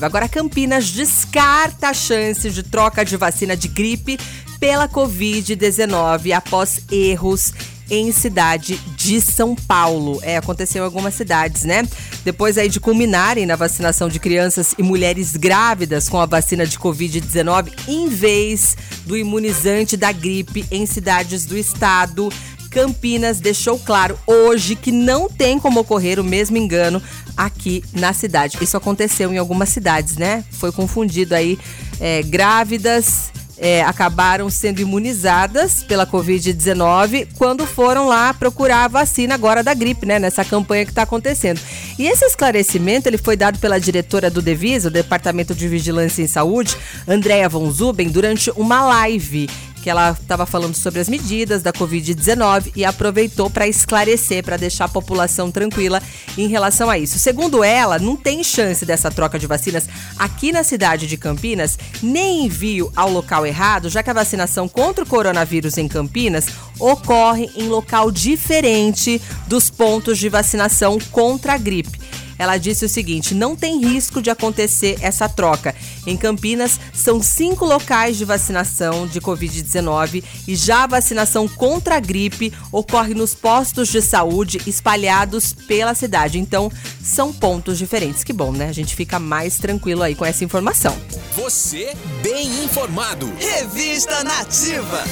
Agora, Campinas descarta a chance de troca de vacina de gripe pela Covid-19 após erros em cidade de São Paulo. É, aconteceu em algumas cidades, né? Depois aí de culminarem na vacinação de crianças e mulheres grávidas com a vacina de Covid-19 em vez do imunizante da gripe em cidades do estado. Campinas deixou claro hoje que não tem como ocorrer o mesmo engano aqui na cidade. Isso aconteceu em algumas cidades, né? Foi confundido aí é, grávidas. É, acabaram sendo imunizadas pela Covid-19 quando foram lá procurar a vacina agora da gripe, né? Nessa campanha que está acontecendo. E esse esclarecimento ele foi dado pela diretora do Devisa, o Departamento de Vigilância em Saúde, Andréa Von Zuben, durante uma live que ela estava falando sobre as medidas da Covid-19 e aproveitou para esclarecer, para deixar a população tranquila em relação a isso. Segundo ela, não tem chance dessa troca de vacinas aqui na cidade de Campinas, nem envio ao local errado, já que a vacinação contra o coronavírus em Campinas ocorre em local diferente dos pontos de vacinação contra a gripe. Ela disse o seguinte: não tem risco de acontecer essa troca. Em Campinas, são cinco locais de vacinação de Covid-19 e já a vacinação contra a gripe ocorre nos postos de saúde espalhados pela cidade. Então, são pontos diferentes. Que bom, né? A gente fica mais tranquilo aí com essa informação. Você bem informado. Revista Nativa.